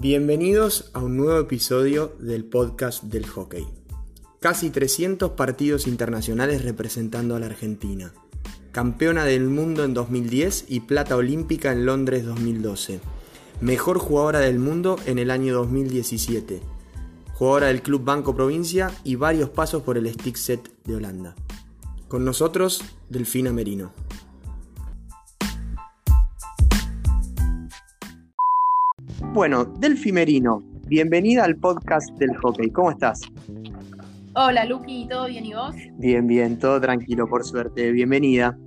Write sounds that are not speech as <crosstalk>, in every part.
Bienvenidos a un nuevo episodio del podcast del hockey. Casi 300 partidos internacionales representando a la Argentina. Campeona del mundo en 2010 y plata olímpica en Londres 2012. Mejor jugadora del mundo en el año 2017. Jugadora del Club Banco Provincia y varios pasos por el Stick Set de Holanda. Con nosotros, Delfina Merino. Bueno, Delfi Merino, bienvenida al podcast del hockey. ¿Cómo estás? Hola, Luqui, ¿todo bien y vos? Bien, bien, todo tranquilo, por suerte. Bienvenida.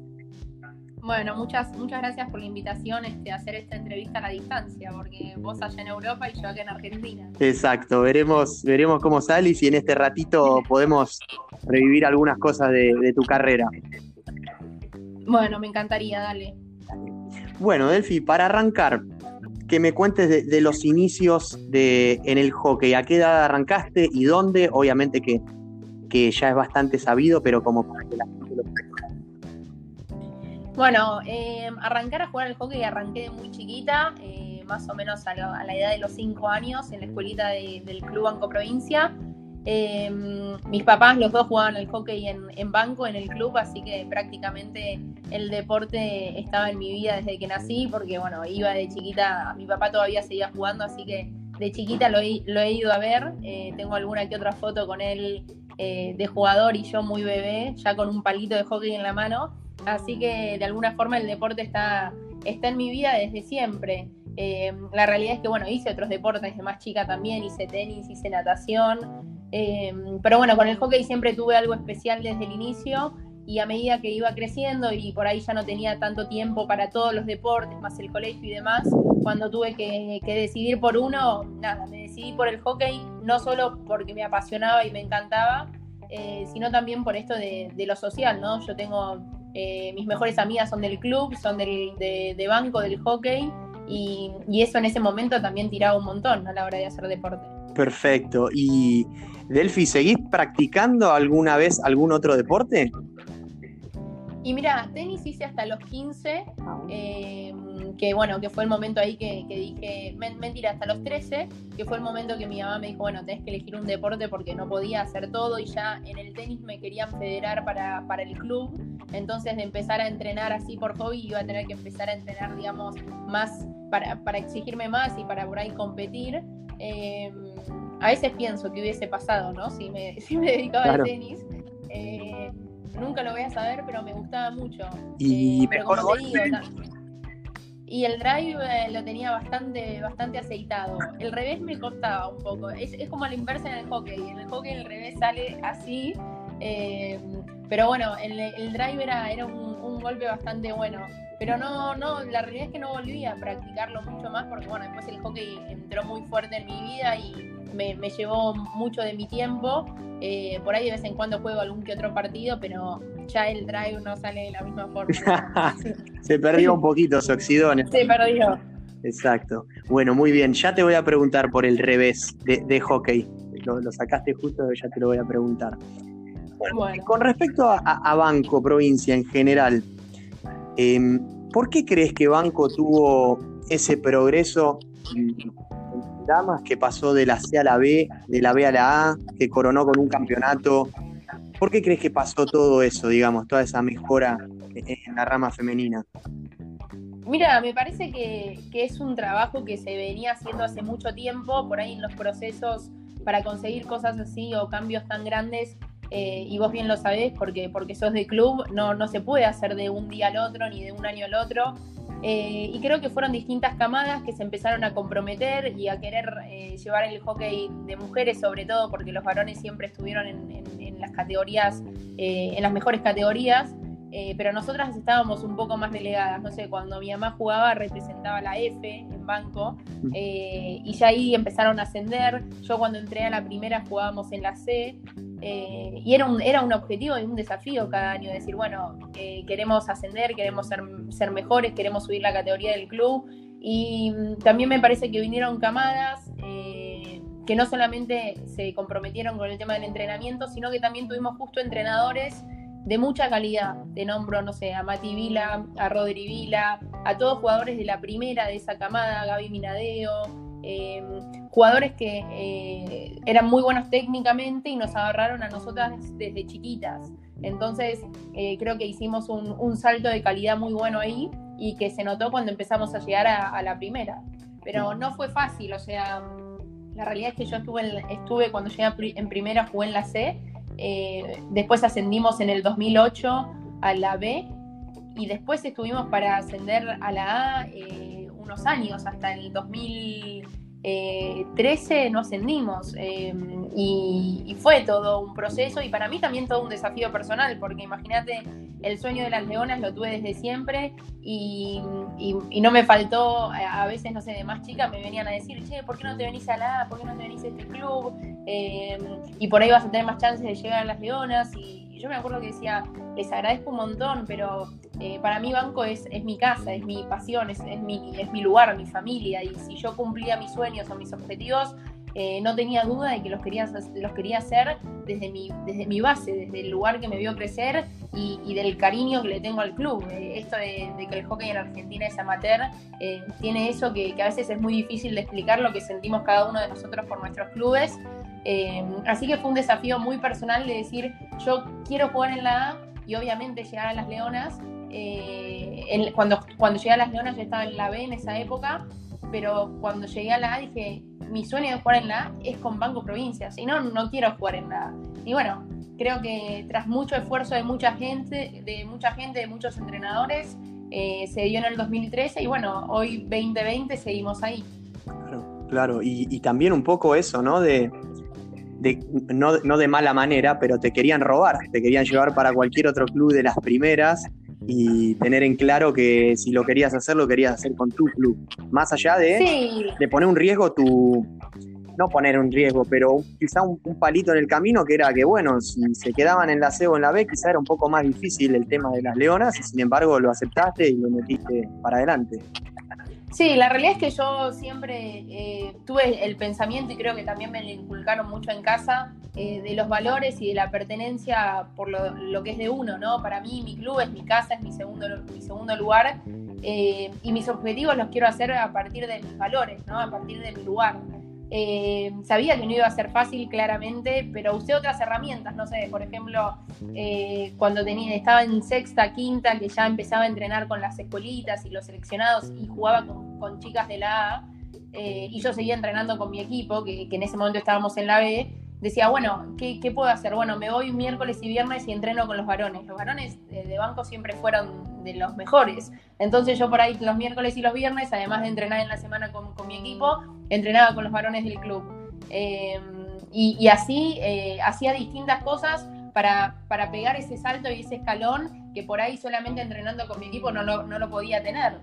Bueno, muchas, muchas gracias por la invitación este, a hacer esta entrevista a la distancia, porque vos allá en Europa y yo acá en Argentina. Exacto, veremos, veremos cómo sale y si en este ratito podemos revivir algunas cosas de, tu carrera. Bueno, me encantaría, dale. Bueno, Delfi, para arrancar, que me cuentes de, los inicios de, en el hockey. ¿A qué edad arrancaste y dónde? Obviamente que, que ya es bastante sabido, pero como para que la gente lo Bueno, eh, arrancar a jugar al hockey arranqué de muy chiquita, eh, más o menos a, la edad de los 5 años, en la escuelita del Club Banco Provincia. Em, mis papás, los dos jugaban al hockey en, banco, en el club, así que prácticamente el deporte estaba en mi vida desde que nací, porque bueno, iba de chiquita, mi papá todavía seguía jugando, así que de chiquita lo he, ido a ver. Eh, tengo alguna que otra foto con él eh, de jugador y yo muy bebé, ya con un palito de hockey en la mano. Así que de alguna forma el deporte está, está en mi vida desde siempre. Em, la realidad es que, bueno, hice otros deportes de más chica también, hice tenis, hice natación, Em, pero bueno, con el hockey siempre tuve algo especial desde el inicio y a medida que iba creciendo y por ahí ya no tenía tanto tiempo para todos los deportes, más el colegio y demás, cuando tuve que, decidir por uno, nada, me decidí por el hockey, no solo porque me apasionaba y me encantaba, eh, sino también por esto de, lo social, ¿no? Yo tengo, eh, mis mejores amigas son del club, son del, de, banco, del hockey, y, eso en ese momento también tiraba un montón a la hora de hacer deporte. Perfecto. ¿Y Delphi, seguís practicando alguna vez algún otro deporte? Y mira, tenis hice hasta los 15, em, que bueno, que fue el momento ahí que, dije, mentira, hasta los 13, que fue el momento que mi mamá me dijo, bueno, tenés que elegir un deporte porque no podía hacer todo y ya en el tenis me querían federar para, para el club, entonces de empezar a entrenar así por hobby iba a tener que empezar a entrenar, digamos, más para, para exigirme más y para por ahí competir. Em, a veces pienso que hubiese pasado, ¿no? Si me, <laughs> si me dedicaba al tenis. Eh, nunca lo voy a saber, pero me gustaba mucho. Y eh, y el drive eh, lo tenía bastante, bastante aceitado. El revés me costaba un poco. Es, como la inversa en el hockey. En el hockey el revés sale así. pero bueno, el, el drive era, era un, un golpe bastante bueno. Pero no, no, la realidad es que no volví a practicarlo mucho más porque bueno, después el hockey entró muy fuerte en mi vida y me, llevó mucho de mi tiempo. Eh, por ahí de vez en cuando juego algún que otro partido, pero ya el drive no sale de la misma forma. <laughs> Se perdió un poquito, se oxidó. Se perdió. Exacto. Bueno, muy bien. Ya te voy a preguntar por el revés de, hockey. Lo, sacaste justo, ya te lo voy a preguntar. Bueno, Con respecto a, Banco, provincia en general, em, ¿por qué crees que Banco tuvo ese progreso damas, que pasó de la C a la B, de la B a la A, que coronó con un campeonato. ¿Por qué crees que pasó todo eso, digamos, toda esa mejora en la rama femenina? Mira, me parece que, es un trabajo que se venía haciendo hace mucho tiempo, por ahí en los procesos para conseguir cosas así o cambios tan grandes, eh, y vos bien lo sabés porque, porque sos de club, no, no se puede hacer de un día al otro ni de un año al otro. Eh, y creo que fueron distintas camadas que se empezaron a comprometer y a querer eh, llevar el hockey de mujeres, sobre todo porque los varones siempre estuvieron en, las categorías, eh, en las mejores categorías. Pero nosotras estábamos un poco más delegadas, no sé, cuando mi mamá jugaba representaba la F en banco y ya ahí empezaron a ascender, yo cuando entré a la primera jugábamos en la C eh, y era un, era un objetivo y un desafío cada año, decir, bueno, eh, queremos ascender, queremos ser, ser, mejores, queremos subir la categoría del club. Y mm, también me parece que vinieron camadas eh, que no solamente se comprometieron con el tema del entrenamiento, sino que también tuvimos justo entrenadores de mucha calidad. De nombro, no sé, a Mati Vila, a Rodri Vila, a todos jugadores de la primera de esa camada, Gaby Minadeo, em, jugadores que eh, eran muy buenos técnicamente y nos agarraron a nosotras desde chiquitas. Entonces eh, creo que hicimos un, salto de calidad muy bueno ahí y que se notó cuando empezamos a llegar a, la primera. Pero no fue fácil, o sea, la realidad es que yo estuve, estuve cuando llegué en primera, jugué en la C, eh, después ascendimos en el 2008 a la B y después estuvimos para ascender a la A eh, unos años, hasta el 2013 no ascendimos em, y, fue todo un proceso y para mí también todo un desafío personal, porque imagínate, el sueño de las leonas lo tuve desde siempre y, no me faltó, a veces, no sé, de más chica me venían a decir, che, ¿por qué no te venís a la? ¿Por qué no te venís a este club? Em, y por ahí vas a tener más chances de llegar a las leonas y, yo me acuerdo que decía, les agradezco un montón, pero eh, para mí Banco es, es, mi casa, es mi pasión, es, es, mi, es mi lugar, mi familia, y si yo cumplía mis sueños o mis objetivos, eh, no tenía duda de que los quería, los quería hacer desde mi, desde mi base, desde el lugar que me vio crecer y, del cariño que le tengo al club. Eh, esto de, que el hockey en Argentina es amateur, tiene eso que, que, a veces es muy difícil de explicar lo que sentimos cada uno de nosotros por nuestros clubes. Em, así que fue un desafío muy personal de decir, yo quiero jugar en la A y obviamente llegar a las Leonas. Eh, cuando, cuando llegué a las Leonas yo estaba en la B en esa época, pero cuando llegué a la A dije, mi sueño de jugar en la A es con Banco Provincia, si no, no quiero jugar en la A. Y bueno, creo que tras mucho esfuerzo de mucha gente, de mucha gente, de muchos entrenadores, eh, se dio en el 2013 y bueno, hoy 2020 seguimos ahí. Claro, claro, y, y también un poco eso, ¿no? De, no, de mala manera, pero te querían robar, te querían llevar para cualquier otro club de las primeras y tener en claro que si lo querías hacer, lo querías hacer con tu club. Más allá de, de poner un riesgo tu... No poner un riesgo, pero quizá un, palito en el camino que era que, bueno, si se quedaban en la C o en la B, quizá era un poco más difícil el tema de las leonas y sin embargo lo aceptaste y lo metiste para adelante. Sí, la realidad es que yo siempre eh, tuve el pensamiento y creo que también me lo inculcaron mucho en casa eh, de los valores y de la pertenencia por lo, que es de uno, ¿no? Para mí mi club es mi casa, es mi segundo, mi segundo lugar eh, y mis objetivos los quiero hacer a partir de mis valores, ¿no? A partir de mi lugar. Eh, sabía que no iba a ser fácil, claramente, pero usé otras herramientas, no sé, por ejemplo, eh, cuando tenía, estaba en sexta, quinta, que ya empezaba a entrenar con las escuelitas y los seleccionados y jugaba con, chicas de la A, eh, y yo seguía entrenando con mi equipo, que, que, en ese momento estábamos en la B, decía, bueno, ¿qué, puedo hacer? Bueno, me voy miércoles y viernes y entreno con los varones. Los varones de banco siempre fueron de los mejores. Entonces yo por ahí los miércoles y los viernes, además de entrenar en la semana con, mi equipo, entrenaba con los varones del club. Eh, y, así eh, hacía distintas cosas para, para, pegar ese salto y ese escalón que por ahí solamente entrenando con mi equipo no no lo podía tener.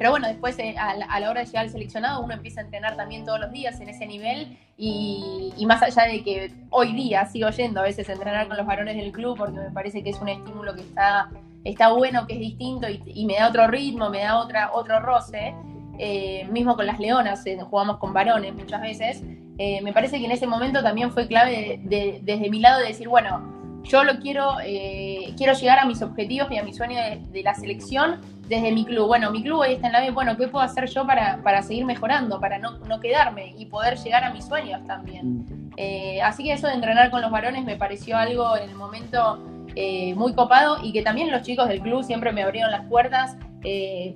Pero bueno, después eh, a, la, hora de llegar al seleccionado uno empieza a entrenar también todos los días en ese nivel y, más allá de que hoy día sigo yendo a veces a entrenar con los varones del club porque me parece que es un estímulo que está, está bueno, que es distinto y, me da otro ritmo, me da otra, otro roce. Eh, mismo con las leonas, eh, jugamos con varones muchas veces. me parece que en ese momento también fue clave desde mi lado de decir, bueno, yo lo quiero, eh, quiero llegar a mis objetivos y a mi sueño de, la selección desde mi club. Bueno, mi club ahí está en la B, bueno, ¿qué puedo hacer yo para, para seguir mejorando, para no, no, quedarme y poder llegar a mis sueños también? Mm. Eh, así que eso de entrenar con los varones me pareció algo en el momento eh, muy copado y que también los chicos del club siempre me abrieron las puertas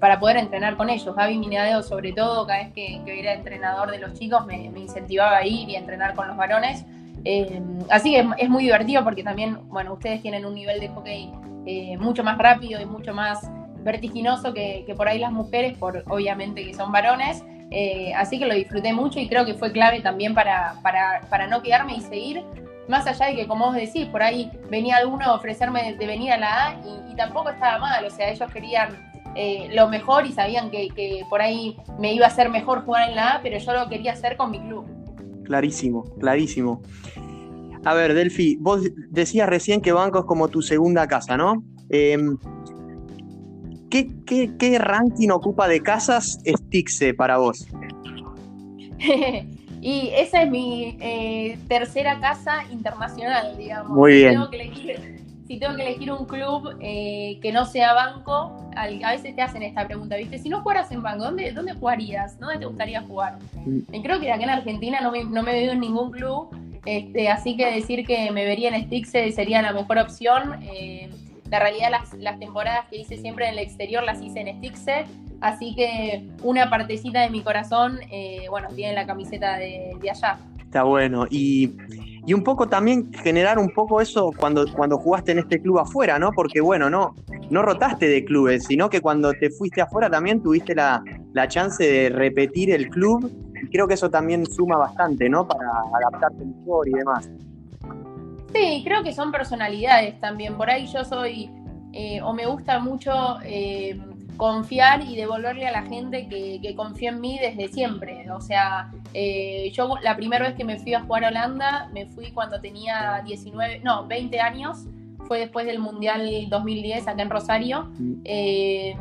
para poder entrenar con ellos. Gaby Minadeo, sobre todo, cada vez que, era entrenador de los chicos, me, me incentivaba a ir y a entrenar con los varones. Eh, así que es, muy divertido porque también, bueno, ustedes tienen un nivel de hockey eh, mucho más rápido y mucho más vertiginoso que, por ahí las mujeres, por obviamente que son varones. Eh, así que lo disfruté mucho y creo que fue clave también para, para, no quedarme y seguir. Más allá de que, como vos decís, por ahí venía alguno a ofrecerme de venir a la A y, tampoco estaba mal. O sea, ellos querían lo mejor y sabían que, que por ahí me iba a ser mejor jugar en la A, pero yo lo quería hacer con mi club. Clarísimo, clarísimo. A ver, Delphi, vos decías recién que Banco es como tu segunda casa, ¿no? Em, ¿qué, ranking ocupa de casas Stixe para vos? <laughs> y esa es mi eh, tercera casa internacional, digamos. Muy bien. si si tengo que elegir un club eh, que no sea banco, a veces te hacen esta pregunta, ¿viste? Si no jugaras en banco, ¿dónde, dónde jugarías? ¿Dónde te gustaría jugar? Mm. Y creo que acá en Argentina no me, no me veo en ningún club, este, así que decir que me vería en Stixe sería la mejor opción. Eh, la realidad, las, las, temporadas que hice siempre en el exterior las hice en Stixe, así que una partecita de mi corazón, eh, bueno, tiene la camiseta de, de allá. Está bueno. Y y un poco también generar un poco eso cuando, cuando jugaste en este club afuera, ¿no? Porque bueno, no, no rotaste de clubes, sino que cuando te fuiste afuera también tuviste la, chance de repetir el club y creo que eso también suma bastante, ¿no? Para adaptarte mejor y demás. Sí, creo que son personalidades también. Por ahí yo soy, eh, o me gusta mucho eh, confiar y devolverle a la gente que, que confía en mí desde siempre. O sea, eh, yo la primera vez que me fui a jugar a Holanda, me fui cuando tenía 19, no, 20 años fue después del Mundial 2010 acá en Rosario. Mm. Eh,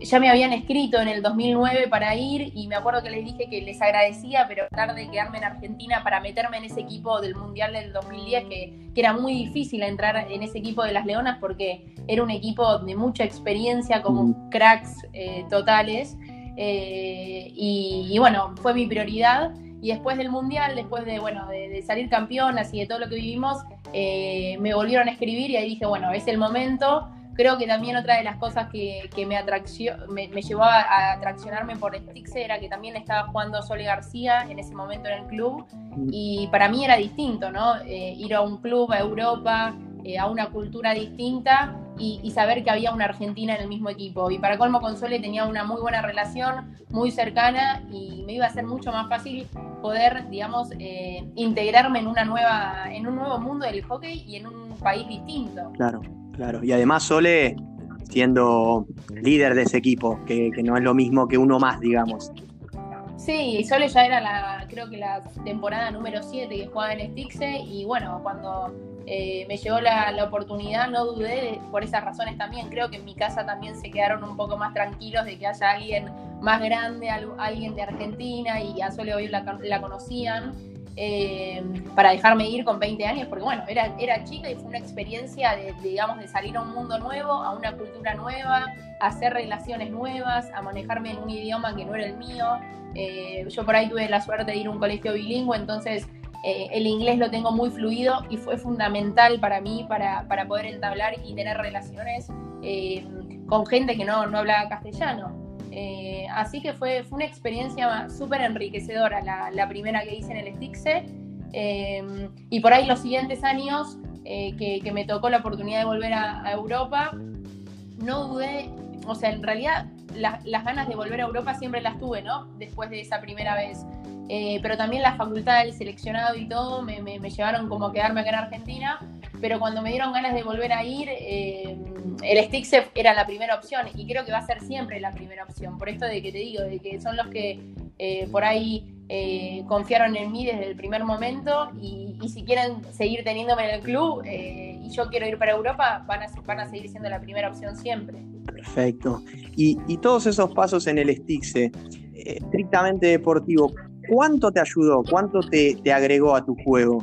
ya me habían escrito en el 2009 para ir y me acuerdo que les dije que les agradecía, pero tratar de quedarme en Argentina para meterme en ese equipo del Mundial del 2010, que, que, era muy difícil entrar en ese equipo de las Leonas porque era un equipo de mucha experiencia, como mm. cracks eh, totales. Eh, y, bueno, fue mi prioridad. Y después del Mundial, después de, bueno, de, salir campeonas y de todo lo que vivimos, eh, me volvieron a escribir y ahí dije, bueno, es el momento. Creo que también otra de las cosas que, que me, me, me, llevó a, atraccionarme por Stixe era que también estaba jugando Sole García en ese momento en el club y para mí era distinto, ¿no? Eh, ir a un club, a Europa, eh, a una cultura distinta y, saber que había una Argentina en el mismo equipo. Y para colmo con Sole tenía una muy buena relación, muy cercana y me iba a ser mucho más fácil poder, digamos, eh, integrarme en una nueva, en un nuevo mundo del hockey y en un país distinto. Claro, claro. Y además Sole siendo líder de ese equipo, que, que no es lo mismo que uno más, digamos. Sí, Sole ya era la, creo que la temporada número 7 que jugaba en Stixe y bueno, cuando eh, me llegó la, oportunidad, no dudé por esas razones también. Creo que en mi casa también se quedaron un poco más tranquilos de que haya alguien más grande, alguien de Argentina y a Sole hoy la, conocían. Eh, para dejarme ir con 20 años, porque bueno, era, era chica y fue una experiencia de, digamos, de salir a un mundo nuevo, a una cultura nueva, a hacer relaciones nuevas, a manejarme en un idioma que no era el mío. Eh, yo por ahí tuve la suerte de ir a un colegio bilingüe, entonces eh, el inglés lo tengo muy fluido y fue fundamental para mí para, poder entablar y tener relaciones eh, con gente que no, no hablaba castellano. Eh, así que fue, fue una experiencia súper enriquecedora la, primera que hice en el Stixe. y por ahí los siguientes años que, me tocó la oportunidad de volver a, Europa, no dudé, o sea, en realidad las ganas de volver a Europa siempre las tuve, ¿no? Después de esa primera vez. Eh, pero también la facultad, el seleccionado y todo me, llevaron como a quedarme acá en Argentina, pero cuando me dieron ganas de volver a ir, eh, el Stixef era la primera opción y creo que va a ser siempre la primera opción, por esto de que te digo, de que son los que eh, por ahí confiaron en mí desde el primer momento y, si quieren seguir teniéndome en el club y yo quiero ir para Europa, van a seguir siendo la primera opción siempre. Perfecto. Y, todos esos pasos en el Stixe, estrictamente deportivo, ¿Cuánto te ayudó? ¿Cuánto te, agregó a tu juego?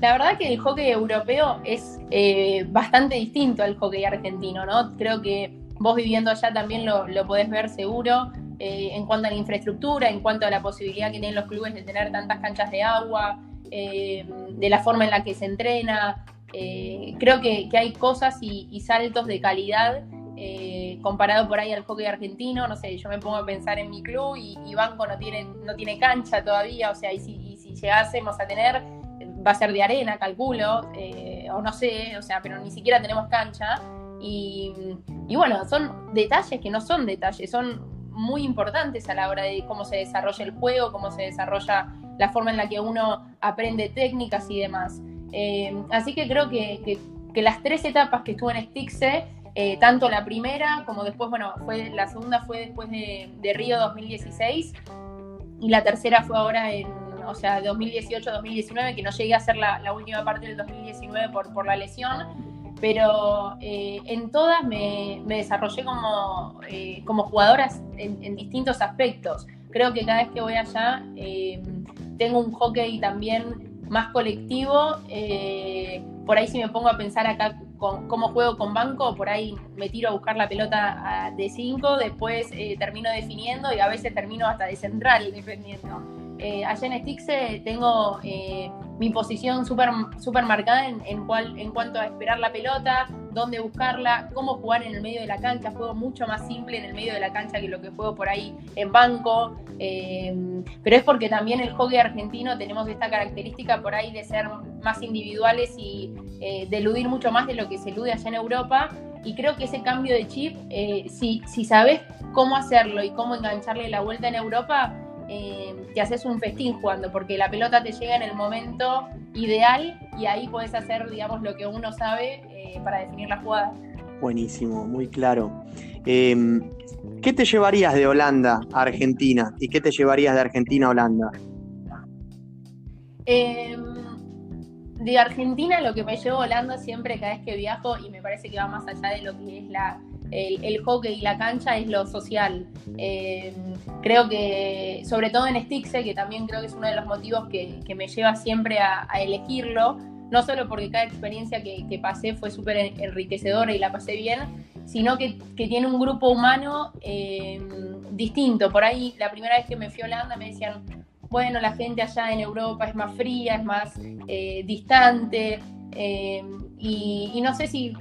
La verdad que el hockey europeo es eh, bastante distinto al hockey argentino, ¿no? Creo que vos viviendo allá también lo, podés ver seguro eh, en cuanto a la infraestructura, en cuanto a la posibilidad que tienen los clubes de tener tantas canchas de agua, eh, de la forma en la que se entrena. Creo que, hay cosas y saltos de calidad eh, comparado por ahí al hockey argentino, no sé, yo me pongo a pensar en mi club y, Banco no tiene, no tiene cancha todavía, o sea, y si, llegásemos a tener, va a ser de arena, calculo, eh, o no sé, o sea, pero ni siquiera tenemos cancha. Y, bueno, son detalles que no son detalles, son muy importantes a la hora de cómo se desarrolla el juego, cómo se desarrolla la forma en la que uno aprende técnicas y demás. Eh, así que creo que, que, las tres etapas que estuve en Stixe eh, tanto la primera como después, bueno, fue la segunda fue después de, Río 2016 y la tercera fue ahora en, o sea, 2018-2019, que no llegué a hacer la, última parte del 2019 por, por la lesión, pero eh, en todas me, desarrollé como, como jugadora en, distintos aspectos. Creo que cada vez que voy allá tengo un hockey también más colectivo. Eh, por ahí si me pongo a pensar acá con, cómo juego con banco, por ahí me tiro a buscar la pelota de 5, después eh, termino definiendo y a veces termino hasta de central defendiendo. Eh, allá en Stixe tengo eh, mi posición súper super marcada en, en, cuanto a esperar la pelota, dónde buscarla, cómo jugar en el medio de la cancha. Juego mucho más simple en el medio de la cancha que lo que juego por ahí en banco. Eh, pero es porque también el hockey argentino tenemos esta característica por ahí de ser más individuales y de eludir mucho más de lo que se elude allá en Europa. Y creo que ese cambio de chip, si, si sabes cómo hacerlo y cómo engancharle la vuelta en Europa, eh, te haces un festín jugando, porque la pelota te llega en el momento ideal y ahí puedes hacer, digamos, lo que uno sabe eh, para definir la jugada. Buenísimo, muy claro. Em, ¿Qué te llevarías de Holanda a Argentina y qué te llevarías de Argentina a Holanda? Em, de Argentina lo que me llevo a Holanda siempre cada vez que viajo y me parece que va más allá de lo que es el, hockey y la cancha es lo social. Eh, creo que, sobre todo en Stixe, que también creo que es uno de los motivos que, me lleva siempre a, elegirlo, no solo porque cada experiencia que, pasé fue súper enriquecedora y la pasé bien, sino que, tiene un grupo humano eh, distinto. Por ahí, la primera vez que me fui a Holanda me decían, bueno, la gente allá en Europa es más fría, es más eh, distante. Y, no sé si,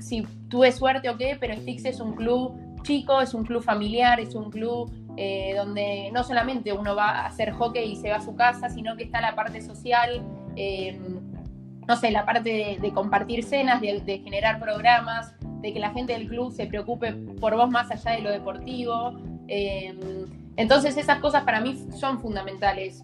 tuve suerte o qué, pero Stix es un club chico, es un club familiar, es un club eh, donde no solamente uno va a hacer hockey y se va a su casa, sino que está la parte social, eh, no sé, la parte de, compartir cenas, de, generar programas, de que la gente del club se preocupe por vos más allá de lo deportivo. Eh, entonces esas cosas para mí son fundamentales.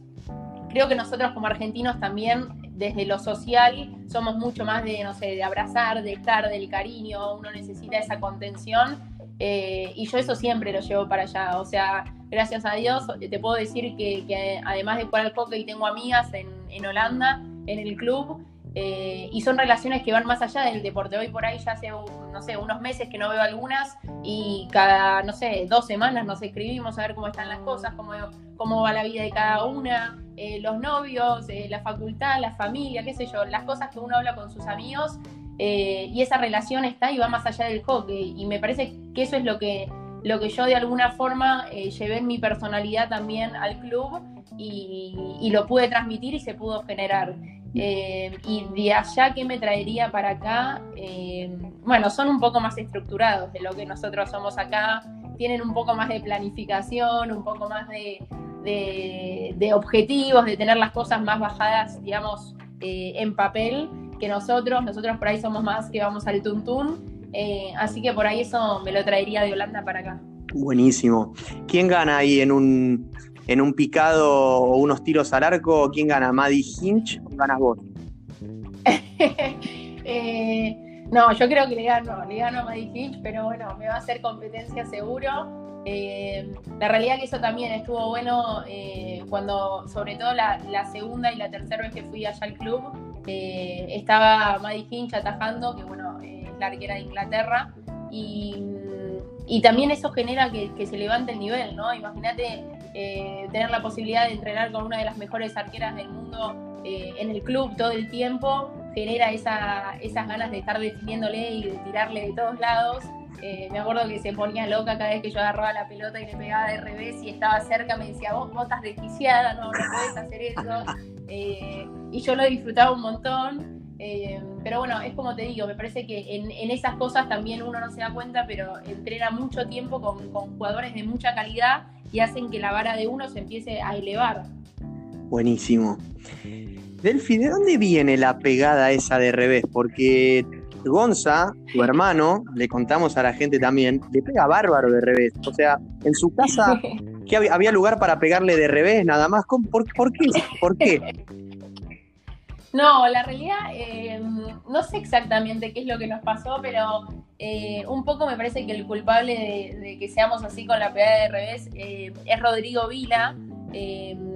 Creo que nosotros como argentinos también desde lo social somos mucho más de, no sé, de abrazar, de estar, del cariño, uno necesita esa contención eh, y yo eso siempre lo llevo para allá, o sea, gracias a Dios te puedo decir que, además de jugar al hockey tengo amigas en, en Holanda, en el club, eh, y son relaciones que van más allá del deporte. Hoy por ahí ya hace, no sé, unos meses que no veo algunas y cada, no sé, dos semanas nos escribimos a ver cómo están las cosas, cómo, cómo va la vida de cada una, eh, los novios, eh, la facultad, la familia, qué sé yo, las cosas que uno habla con sus amigos y esa relación está y va más allá del hockey. Y me parece que eso es lo que, lo que yo de alguna forma llevé en mi personalidad también al club y, y lo pude transmitir y se pudo generar. Eh, y de allá, ¿qué me traería para acá? Eh, bueno, son un poco más estructurados de lo que nosotros somos acá, tienen un poco más de planificación, un poco más de, objetivos, de tener las cosas más bajadas, digamos, eh, en papel que nosotros. Nosotros por ahí somos más que vamos al tuntún. así que por ahí eso me lo traería de Holanda para acá. Buenísimo. ¿Quién gana ahí en un en un picado o unos tiros al arco, ¿quién gana? ¿Maddie Hinch o ganas vos? <laughs> Eh, no, yo creo que le gano, le gano a Maddie Hinch, pero bueno, me va a hacer competencia seguro. Eh, la realidad que eso también estuvo bueno eh, cuando, sobre todo la, segunda y la tercera vez que fui allá al club, estaba Maddie Hinch atajando, que bueno, es la arquera de Inglaterra, y, también eso genera que, se levante el nivel, ¿no? Imagínate eh, tener la posibilidad de entrenar con una de las mejores arqueras del mundo eh, en el club todo el tiempo, genera esa, esas ganas de estar definiéndole y de tirarle de todos lados. Eh, me acuerdo que se ponía loca cada vez que yo agarraba la pelota y le pegaba de revés y estaba cerca, me decía, vos, vos estás desquiciada, no, no puedes hacer eso. <laughs> y yo lo disfrutaba un montón. pero bueno, es como te digo, me parece que en, esas cosas también uno no se da cuenta, pero entrena mucho tiempo con, con jugadores de mucha calidad y hacen que la vara de uno se empiece a elevar. Buenísimo. Delphi, ¿de dónde viene la pegada esa de revés? Porque Gonza, tu hermano, le contamos a la gente también, le pega bárbaro de revés. O sea, en su casa, <laughs> ¿qué había, lugar para pegarle de revés nada más? ¿Por, por qué? ¿Por qué? <laughs> No, la realidad, eh, no sé exactamente qué es lo que nos pasó, pero eh, un poco me parece que el culpable de, que seamos así con la pegada de revés eh, es Rodrigo Vila.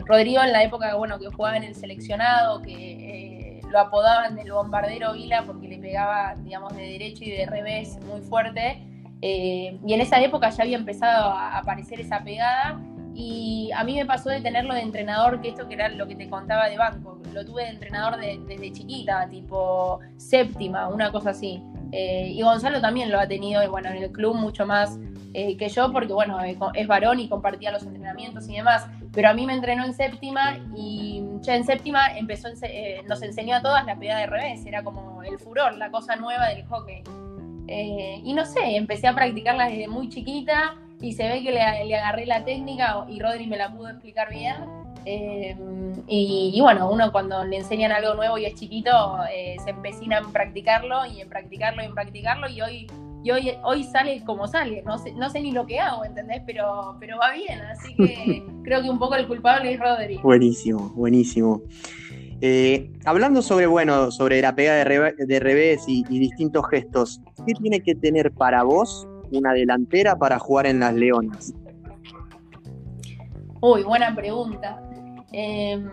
Rodrigo en la época bueno, que jugaba en el seleccionado, que lo apodaban del bombardero Vila porque le pegaba, digamos, de derecho y de revés muy fuerte. y en esa época ya había empezado a aparecer esa pegada Y a mí me pasó de tenerlo de entrenador, que esto que era lo que te contaba de banco, lo tuve de entrenador desde chiquita, tipo séptima, una cosa así. Eh, y Gonzalo también lo ha tenido, bueno, en el club mucho más eh, que yo, porque bueno, eh, es varón y compartía los entrenamientos y demás. Pero a mí me entrenó en séptima y ya en séptima empezó, nos enseñó a todas la pegada de revés, era como el furor, la cosa nueva del hockey. y no sé, empecé a practicarla desde muy chiquita y se ve que le, agarré la técnica y Rodri me la pudo explicar bien. Eh, y, bueno, uno cuando le enseñan algo nuevo y es chiquito, eh, se empecina en practicarlo y en practicarlo y en practicarlo y hoy, y hoy, hoy sale como sale, no sé, no sé ni lo que hago, ¿entendés? Pero, pero va bien, así que <laughs> creo que un poco el culpable es Rodri. Buenísimo, buenísimo. Eh, hablando sobre, bueno, sobre la pegada de, revés y distintos gestos, ¿qué tiene que tener para vos una delantera para jugar en las Leonas? Uy, buena pregunta. Em,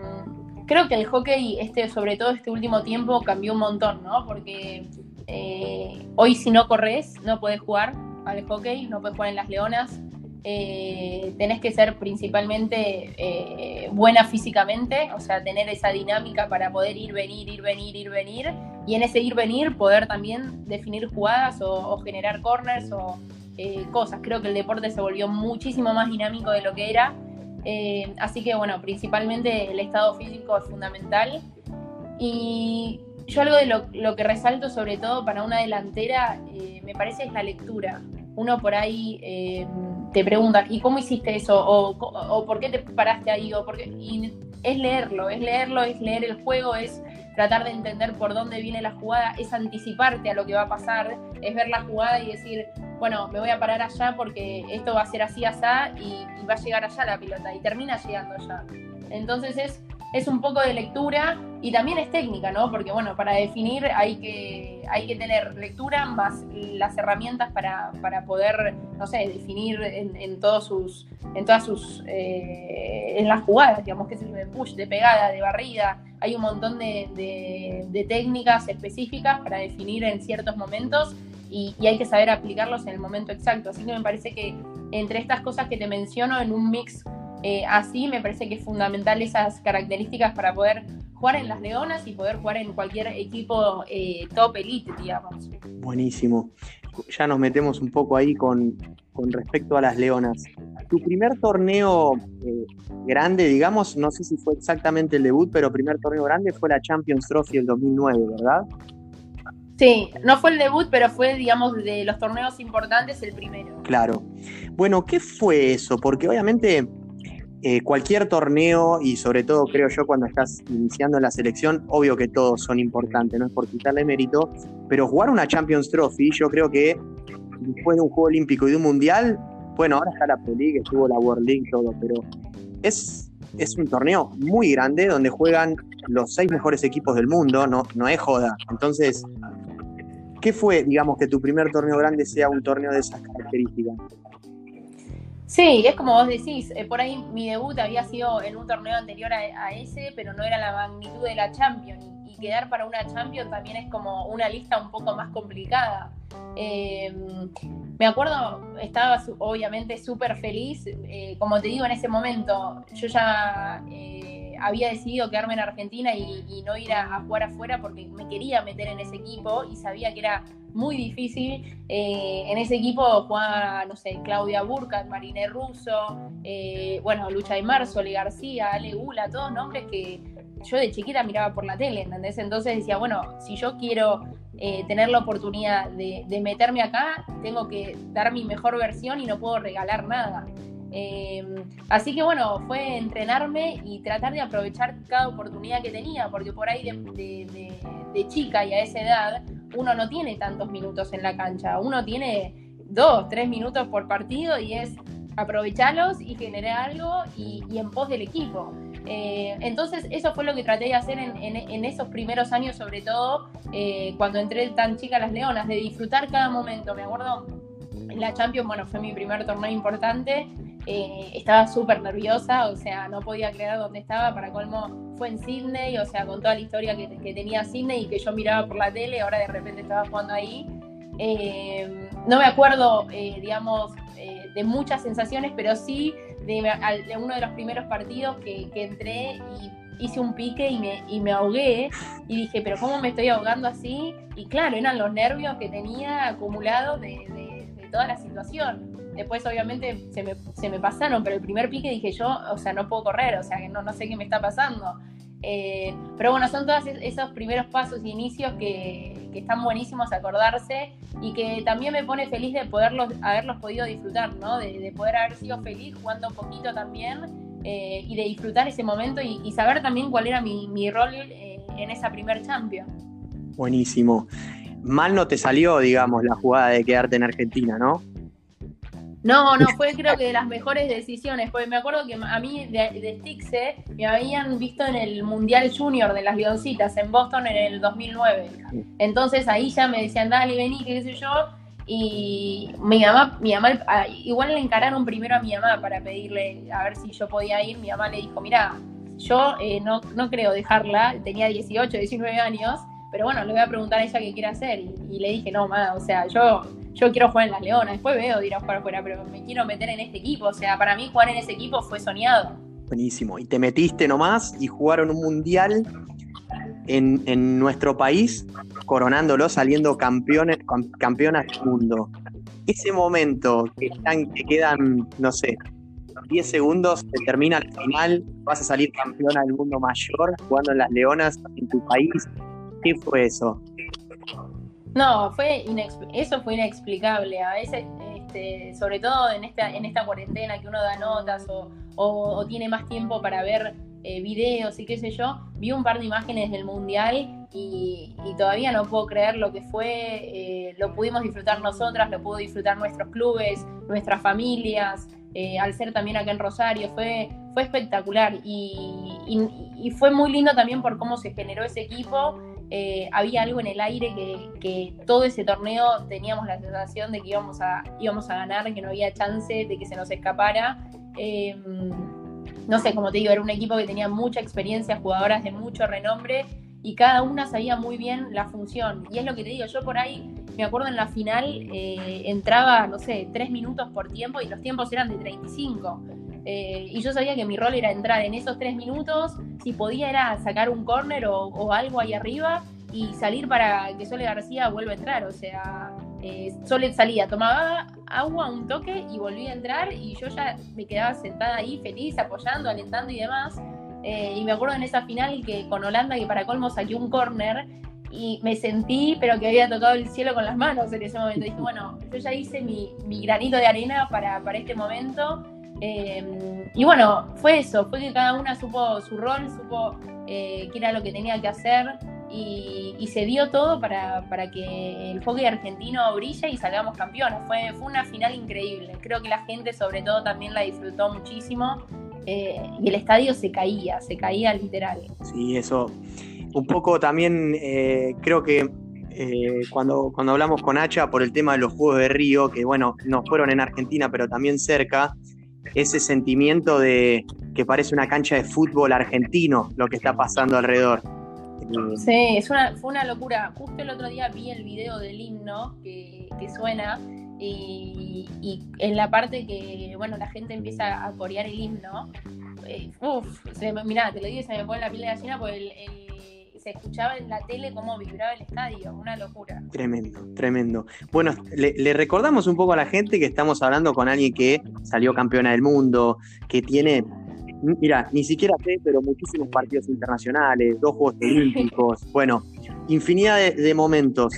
creo que el hockey, este, sobre todo este último tiempo, cambió un montón, ¿no? Porque eh, hoy si no corres, no puedes jugar al hockey, no puedes jugar en las Leonas. Eh, tenés que ser principalmente eh, buena físicamente, o sea, tener esa dinámica para poder ir, venir, ir, venir, ir, venir, y en ese ir, venir poder también definir jugadas o, generar corners o eh, cosas. Creo que el deporte se volvió muchísimo más dinámico de lo que era, así que bueno, principalmente el estado físico es fundamental. Y yo algo de lo, lo que resalto sobre todo para una delantera, me parece es la lectura. Uno por ahí te preguntan, ¿y cómo hiciste eso? O, por qué te paraste ahí? O por Y es leerlo, es leerlo, es leer el juego, es tratar de entender por dónde viene la jugada, es anticiparte a lo que va a pasar, es ver la jugada y decir, bueno, me voy a parar allá porque esto va a ser así, así, y, y va a llegar allá la pelota, y termina llegando allá. Entonces es es un poco de lectura y también es técnica, ¿no? Porque bueno, para definir hay que, hay que tener lectura más las herramientas para, poder, no sé, definir en, todos sus, en todas sus, eh, en las jugadas, digamos, que es de push, de pegada, de barrida, hay un montón de, de, técnicas específicas para definir en ciertos momentos y, y hay que saber aplicarlos en el momento exacto. Así que me parece que entre estas cosas que te menciono en un mix eh, así me parece que es fundamental esas características para poder jugar en las Leonas y poder jugar en cualquier equipo eh, top elite, digamos. Buenísimo. Ya nos metemos un poco ahí con, respecto a las Leonas. Tu primer torneo eh, grande, digamos, no sé si fue exactamente el debut, pero primer torneo grande fue la Champions Trophy del 2009, ¿verdad? Sí, no fue el debut, pero fue, digamos, de los torneos importantes el primero. Claro. Bueno, ¿qué fue eso? Porque obviamente eh, cualquier torneo, y sobre todo creo yo cuando estás iniciando la selección, obvio que todos son importantes, no es por quitarle mérito, pero jugar una Champions Trophy, yo creo que después de un Juego Olímpico y de un Mundial, bueno, ahora está la Pro League, estuvo la World League, todo, pero es, es un torneo muy grande donde juegan los seis mejores equipos del mundo, no, no es joda. Entonces, ¿qué fue, digamos, que tu primer torneo grande sea un torneo de esas características? Sí, es como vos decís, eh, por ahí mi debut había sido en un torneo anterior a, ese, pero no era la magnitud de la Champions. Y, quedar para una Champions también es como una lista un poco más complicada. Em, me acuerdo, estaba obviamente súper feliz, eh, como te digo, en ese momento yo ya eh, había decidido quedarme en Argentina y, no ir a, jugar afuera porque me quería meter en ese equipo y sabía que era muy difícil. Eh, en ese equipo jugaba, no sé, Claudia Burka, Marine Russo, eh, bueno, Lucha de Marzo, Oli García, Ale Gula, todos nombres que yo de chiquita miraba por la tele, ¿entendés? Entonces decía, bueno, si yo quiero eh, tener la oportunidad de, meterme acá, tengo que dar mi mejor versión y no puedo regalar nada. Así que bueno, fue entrenarme y tratar de aprovechar cada oportunidad que tenía, porque por ahí de chica y a esa edad uno no tiene tantos minutos en la cancha, uno tiene dos, tres minutos por partido y es aprovecharlos y generar algo y, en pos del equipo. Eh, entonces eso fue lo que traté de hacer en, esos primeros años, sobre todo eh, cuando entré tan chica a las Leonas, de disfrutar cada momento. Me acuerdo, en la Champions, bueno, fue mi primer torneo importante, eh, estaba súper nerviosa, o sea, no podía creer dónde estaba, para colmo fue en Sydney, o sea, con toda la historia que, tenía Sydney y que yo miraba por la tele, ahora de repente estaba jugando ahí. Eh, no me acuerdo, eh, digamos, de muchas sensaciones, pero sí de, uno de los primeros partidos que, entré y hice un pique y me, y me ahogué y dije, pero ¿cómo me estoy ahogando así? Y claro, eran los nervios que tenía acumulados de, toda la situación. Después obviamente se me, se me, pasaron, pero el primer pique dije yo, o sea, no puedo correr, o sea, que no, no sé qué me está pasando. Eh, pero bueno, son todos esos primeros pasos y inicios que, están buenísimos acordarse y que también me pone feliz de poderlos, haberlos podido disfrutar, ¿no? De, poder haber sido feliz jugando un poquito también eh, y de disfrutar ese momento y, saber también cuál era mi, rol eh, en esa primer Champions. Buenísimo. Mal no te salió, digamos, la jugada de quedarte en Argentina, ¿no? No, no, fue creo que de las mejores decisiones, porque me acuerdo que a mí de, de Stixe me habían visto en el Mundial Junior de las Leoncitas en Boston en el 2009. Entonces ahí ya me decían, dale, vení, qué sé yo. Y mi mamá, mi mamá, ah, igual le encararon primero a mi mamá para pedirle a ver si yo podía ir. Mi mamá le dijo, mira, yo eh, no, no creo dejarla, tenía 18, 19 años, pero bueno, le voy a preguntar a ella qué quiere hacer. Y, y le dije, no, mamá, o sea, yo yo quiero jugar en las Leonas, después veo de ir jugar afuera, pero me quiero meter en este equipo. O sea, para mí jugar en ese equipo fue soñado. Buenísimo. Y te metiste nomás y jugaron un mundial en, nuestro país, coronándolo, saliendo campeones, campeonas del mundo. Ese momento que, están, que quedan, no sé, 10 segundos, se termina el final, vas a salir campeona del mundo mayor jugando en las Leonas en tu país. ¿Qué fue eso? No, fue eso fue inexplicable. A veces, este, sobre todo en esta, en esta cuarentena que uno da notas o, tiene más tiempo para ver eh, videos y qué sé yo, vi un par de imágenes del Mundial y, todavía no puedo creer lo que fue. Eh, lo pudimos disfrutar nosotras, lo pudo disfrutar nuestros clubes, nuestras familias. Eh, al ser también acá en Rosario, fue, fue espectacular y, y, fue muy lindo también por cómo se generó ese equipo eh, había algo en el aire que, todo ese torneo teníamos la sensación de que íbamos a, íbamos a ganar, que no había chance de que se nos escapara. Em, no sé, como te digo, era un equipo que tenía mucha experiencia, jugadoras de mucho renombre y cada una sabía muy bien la función. Y es lo que te digo, yo por ahí me acuerdo en la final eh, entraba, no sé, tres minutos por tiempo y los tiempos eran de 35. Eh, y yo sabía que mi rol era entrar en esos tres minutos, si podía era sacar un corner o, algo ahí arriba y salir para que Sole García vuelva a entrar. O sea, eh, Sole salía, tomaba agua, un toque y volvía a entrar y yo ya me quedaba sentada ahí feliz, apoyando, alentando y demás. Eh, y me acuerdo en esa final que con Holanda, que para colmo saqué un corner y me sentí, pero que había tocado el cielo con las manos en ese momento. Dije, bueno, yo ya hice mi, mi granito de arena para, para este momento Em, y bueno, fue eso, fue que cada una supo su rol, supo eh, qué era lo que tenía que hacer y, se dio todo para, que el hockey argentino brille y salgamos campeones. Fue, fue una final increíble. Creo que la gente sobre todo también la disfrutó muchísimo eh, y el estadio se caía, se caía literal. Sí, eso. Un poco también eh, creo que cuando, cuando hablamos con Hacha por el tema de los Juegos de Río, que bueno, no fueron en Argentina, pero también cerca, ese sentimiento de que parece una cancha de fútbol argentino lo que está pasando alrededor. Sí, es una, fue una locura. Justo el otro día vi el video del himno que, suena y, en la parte que, bueno, la gente empieza a corear el himno, eh, uff, mirá, te lo digo, se me pone la piel de gallina porque el se escuchaba en la tele cómo vibraba el estadio, una locura. Tremendo, tremendo. Bueno, le, recordamos un poco a la gente que estamos hablando con alguien que salió campeona del mundo, que tiene, mira, ni siquiera sé, pero muchísimos partidos internacionales, dos Juegos Olímpicos, bueno, infinidad de momentos.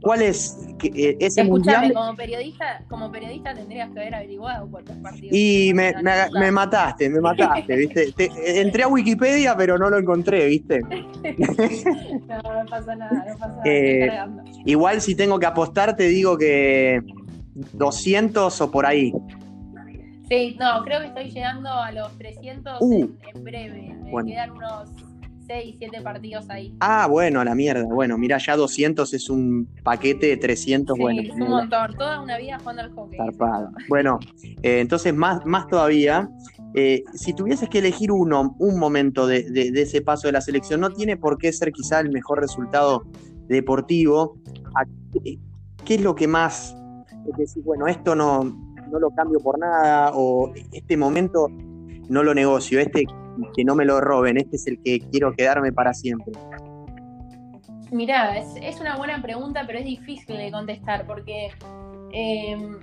¿Cuál es eh, ese mundial? Como periodista, como periodista tendrías que haber averiguado cuántos partidos. Y me, me, mataste, me mataste, <laughs> ¿viste? entré a Wikipedia, pero no lo encontré, ¿viste? <laughs> no, no pasa nada, no pasa nada. Eh, igual si tengo que apostar, te digo que 200 o por ahí. Sí, no, creo que estoy llegando a los 300 uh. en, breve. Me quedan unos 6, 7 partidos ahí. Ah, bueno, a la mierda. Bueno, mira, ya 200 es un paquete de 300. Sí, bueno, es un montón. Toda una vida jugando al hockey. Bueno, eh, entonces más, más todavía. Eh, si tuvieses que elegir uno, un momento de, ese paso de la selección, no tiene por qué ser quizá el mejor resultado deportivo. ¿Qué es lo que más, bueno, esto no, no lo cambio por nada, o este momento no lo negocio, este que no me lo roben, este es el que quiero quedarme para siempre. Mirá, es, una buena pregunta, pero es difícil de contestar porque em,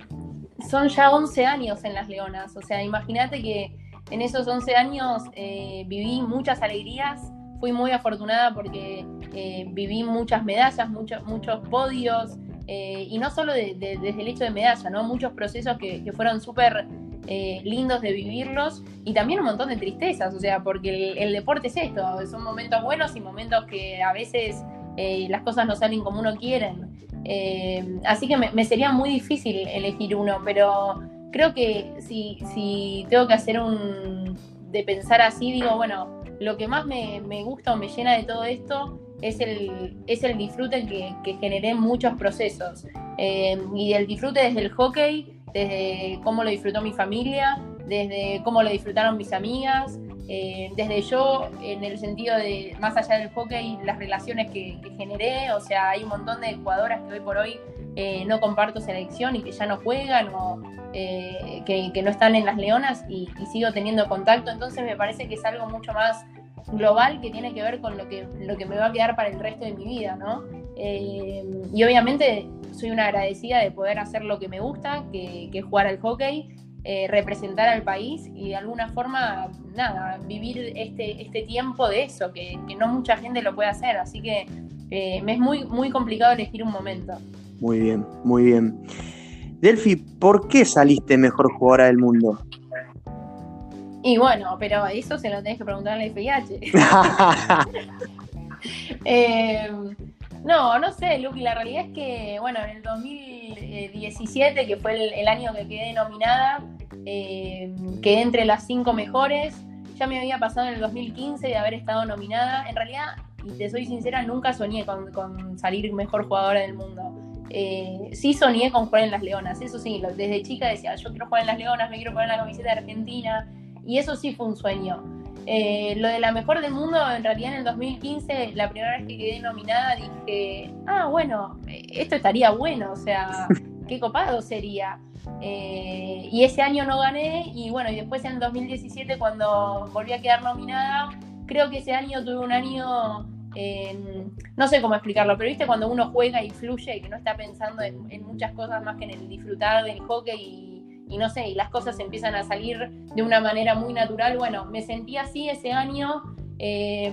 son ya 11 años en las Leonas. O sea, imagínate que en esos 11 años eh, viví muchas alegrías, fui muy afortunada porque eh, viví muchas medallas, muchos muchos podios, eh, y no solo desde el hecho de medalla, ¿no? Muchos procesos que, que fueron súper lindos de vivirlos y también un montón de tristezas, o sea, porque el, deporte es esto, son momentos buenos y momentos que a veces eh, las cosas no salen como uno quiere. Eh, así que me, sería muy difícil elegir uno, pero creo que si, si tengo que hacer un. de pensar así, digo, bueno, lo que más me, gusta o me llena de todo esto es el, es el disfrute que, que generé en muchos procesos. Eh, y el disfrute desde el hockey, desde cómo lo disfrutó mi familia, desde cómo lo disfrutaron mis amigas, eh, desde yo, en el sentido de, más allá del hockey, las relaciones que, generé, o sea, hay un montón de jugadoras que hoy por hoy eh, no comparto selección y que ya no juegan o eh, que, no están en las leonas y, sigo teniendo contacto, entonces me parece que es algo mucho más global que tiene que ver con lo que, lo que me va a quedar para el resto de mi vida, ¿no? Y obviamente soy una agradecida de poder hacer lo que me gusta, que, que es jugar al hockey, eh, representar al país y de alguna forma, nada, vivir este, este tiempo de eso, que, no mucha gente lo puede hacer, así que eh, me es muy, muy complicado elegir un momento. Muy bien, muy bien. Delphi, ¿por qué saliste mejor jugadora del mundo? Y bueno, pero eso se lo tenés que preguntar a la FIH. <laughs> <laughs> eh, no, no sé, Luke, la realidad es que, bueno, en el 2017, que fue el, año que quedé nominada, eh, quedé entre las cinco mejores. Ya me había pasado en el 2015 de haber estado nominada. En realidad, y te soy sincera, nunca soñé con, salir mejor jugadora del mundo. Eh, sí soñé con jugar en las Leonas, eso sí, desde chica decía, yo quiero jugar en las Leonas, me quiero poner la camiseta de Argentina, y eso sí fue un sueño. Eh, lo de la mejor del mundo, en realidad en el 2015, la primera vez que quedé nominada, dije, ah, bueno, esto estaría bueno, o sea, <laughs> qué copado sería. Eh, y ese año no gané, y bueno, y después en el 2017, cuando volví a quedar nominada, creo que ese año tuve un año, no sé cómo explicarlo, pero viste cuando uno juega y fluye, y que no está pensando en, en muchas cosas más que en el disfrutar del hockey y y no sé, y las cosas empiezan a salir de una manera muy natural. Bueno, me sentí así ese año. Eh,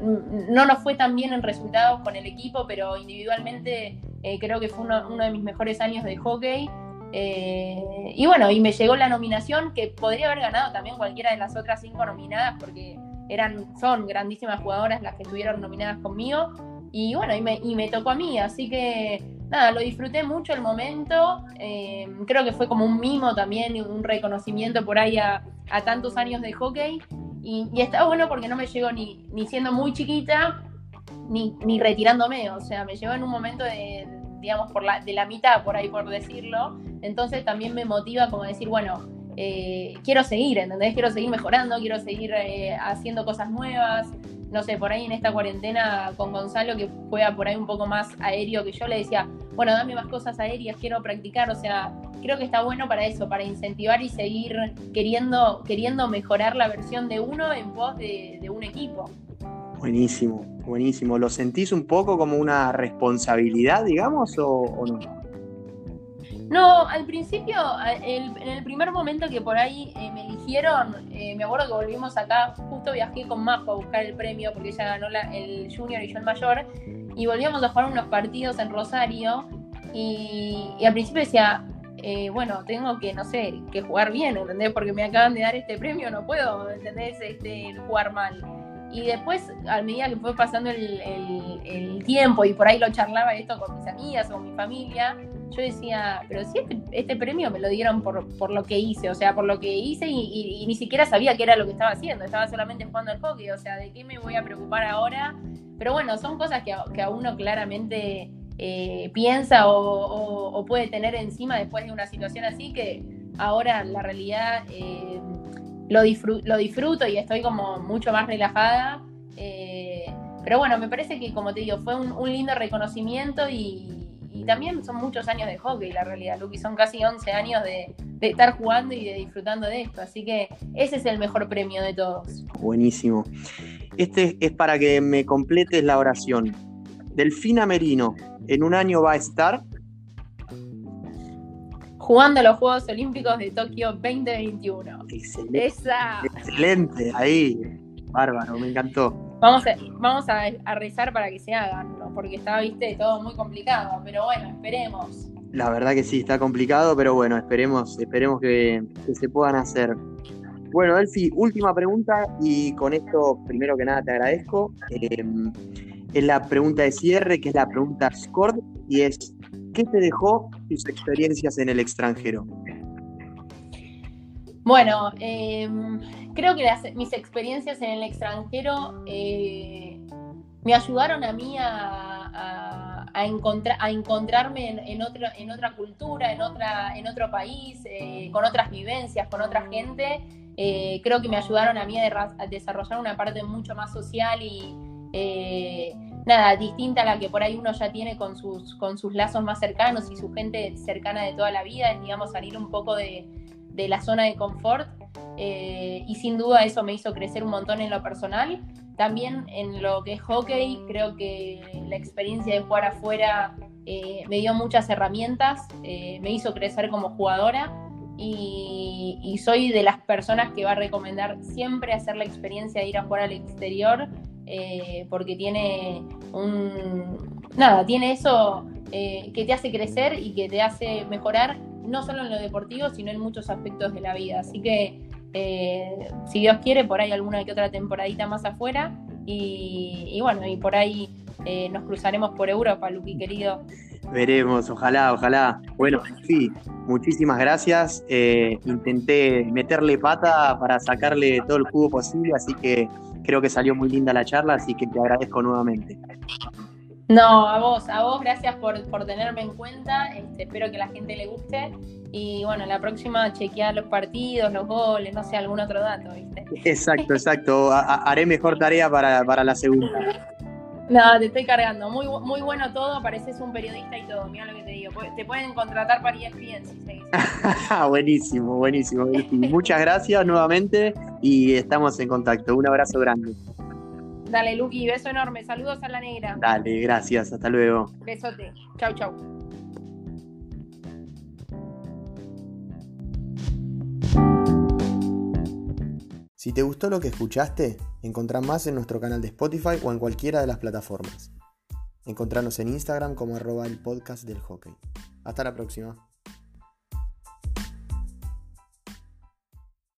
no nos fue tan bien en resultados con el equipo, pero individualmente eh, creo que fue uno, de mis mejores años de hockey. Eh, y bueno, y me llegó la nominación que podría haber ganado también cualquiera de las otras cinco nominadas porque eran, son grandísimas jugadoras las que estuvieron nominadas conmigo. Y bueno, y me, y me tocó a mí, así que nada, lo disfruté mucho el momento. Eh, creo que fue como un mimo también, un reconocimiento por ahí a, tantos años de hockey. Y, está bueno porque no me llegó ni, ni siendo muy chiquita, ni, ni, retirándome. O sea, me llegó en un momento de, digamos, por la, de la mitad, por ahí por decirlo. Entonces también me motiva como decir, bueno, eh, quiero seguir, ¿entendés? Quiero seguir mejorando, quiero seguir eh, haciendo cosas nuevas no sé, por ahí en esta cuarentena con Gonzalo, que juega por ahí un poco más aéreo que yo, le decía, bueno, dame más cosas aéreas, quiero practicar, o sea, creo que está bueno para eso, para incentivar y seguir queriendo, queriendo mejorar la versión de uno en pos de, un equipo. Buenísimo, buenísimo. ¿Lo sentís un poco como una responsabilidad, digamos, o no? No, al principio, en el primer momento que por ahí eh, me eligieron, eh, me acuerdo que volvimos acá, justo viajé con Majo a buscar el premio porque ella ganó el junior y yo el mayor, y volvíamos a jugar unos partidos en Rosario, y, al principio decía, eh, bueno, tengo que, no sé, que jugar bien, ¿entendés? Porque me acaban de dar este premio, no puedo, ¿entendés? Este, jugar mal. Y después, a medida que fue pasando el, tiempo y por ahí lo charlaba esto con mis amigas o con mi familia, yo decía, pero si este, este premio me lo dieron por, por, lo que hice, o sea, por lo que hice y, ni siquiera sabía qué era lo que estaba haciendo, estaba solamente jugando al hockey, o sea, ¿de qué me voy a preocupar ahora? Pero bueno, son cosas que a, que a uno claramente eh, piensa o, puede tener encima después de una situación así que ahora la realidad... Eh, lo, lo disfruto y estoy como mucho más relajada. Eh, pero bueno, me parece que, como te digo, fue un, lindo reconocimiento y, y también son muchos años de hockey, la realidad, Luqui, son casi 11 años de, estar jugando y de disfrutando de esto, así que ese es el mejor premio de todos. Buenísimo. Este es para que me completes la oración. Delfina Merino, ¿en un año va a estar? Jugando los Juegos Olímpicos de Tokio 2021. Excelente. Excelente, ahí. Bárbaro, me encantó. Vamos a, vamos a, rezar para que se hagan, porque está, viste, todo muy complicado, pero bueno, esperemos. La verdad que sí, está complicado, pero bueno, esperemos, esperemos que, se puedan hacer. Bueno, Elfi, última pregunta y con esto, primero que nada, te agradezco. Em, es la pregunta de cierre, que es la pregunta Scord, y es, ¿qué te dejó tus experiencias en el extranjero? Bueno, eh, creo que mis experiencias en el extranjero eh, me ayudaron a mí a, a, encontrarme en, otra, en otra cultura, en, otra, en otro país, eh, con otras vivencias, con otra gente. Eh, creo que me ayudaron a mí a, desarrollar una parte mucho más social y nada, distinta a la que por ahí uno ya tiene con sus, con sus lazos más cercanos y su gente cercana de toda la vida, es digamos salir un poco de, de la zona de confort eh, y sin duda eso me hizo crecer un montón en lo personal. También en lo que es hockey, creo que la experiencia de jugar afuera eh, me dio muchas herramientas, eh, me hizo crecer como jugadora y, soy de las personas que va a recomendar siempre hacer la experiencia de ir a jugar al exterior porque tiene un... Nada, tiene eso que te hace crecer y que te hace mejorar no solo en lo deportivo, sino en muchos aspectos de la vida. Así que eh, si Dios quiere, por ahí alguna que otra temporadita más afuera. Y, bueno, y por ahí eh, nos cruzaremos por Europa, Luqui querido. Veremos, ojalá, ojalá. Bueno, sí, muchísimas gracias. Eh, intenté meterle pata para sacarle todo el jugo posible, así que creo que salió muy linda la charla, así que te agradezco nuevamente. No, a vos, a vos, gracias por, tenerme en cuenta. Este, espero que la gente le guste. Y bueno, la próxima chequear los partidos, los goles, no sé, algún otro dato, ¿viste? Exacto, exacto. haré mejor tarea para, la segunda. No, te estoy cargando. Muy, muy bueno todo, pareces un periodista y todo. Mira lo que te digo. Te pueden contratar para ESPN si <laughs> buenísimo, buenísimo. Muchas gracias nuevamente y estamos en contacto. Un abrazo grande. Dale, Luqui, beso enorme. Saludos a la negra. Dale, gracias. Hasta luego. Besote. Chau, chau. Si te gustó lo que escuchaste, encontrá más en nuestro canal de Spotify o en cualquiera de las plataformas. Encontranos en Instagram como arroba el podcast del hockey. Hasta la próxima.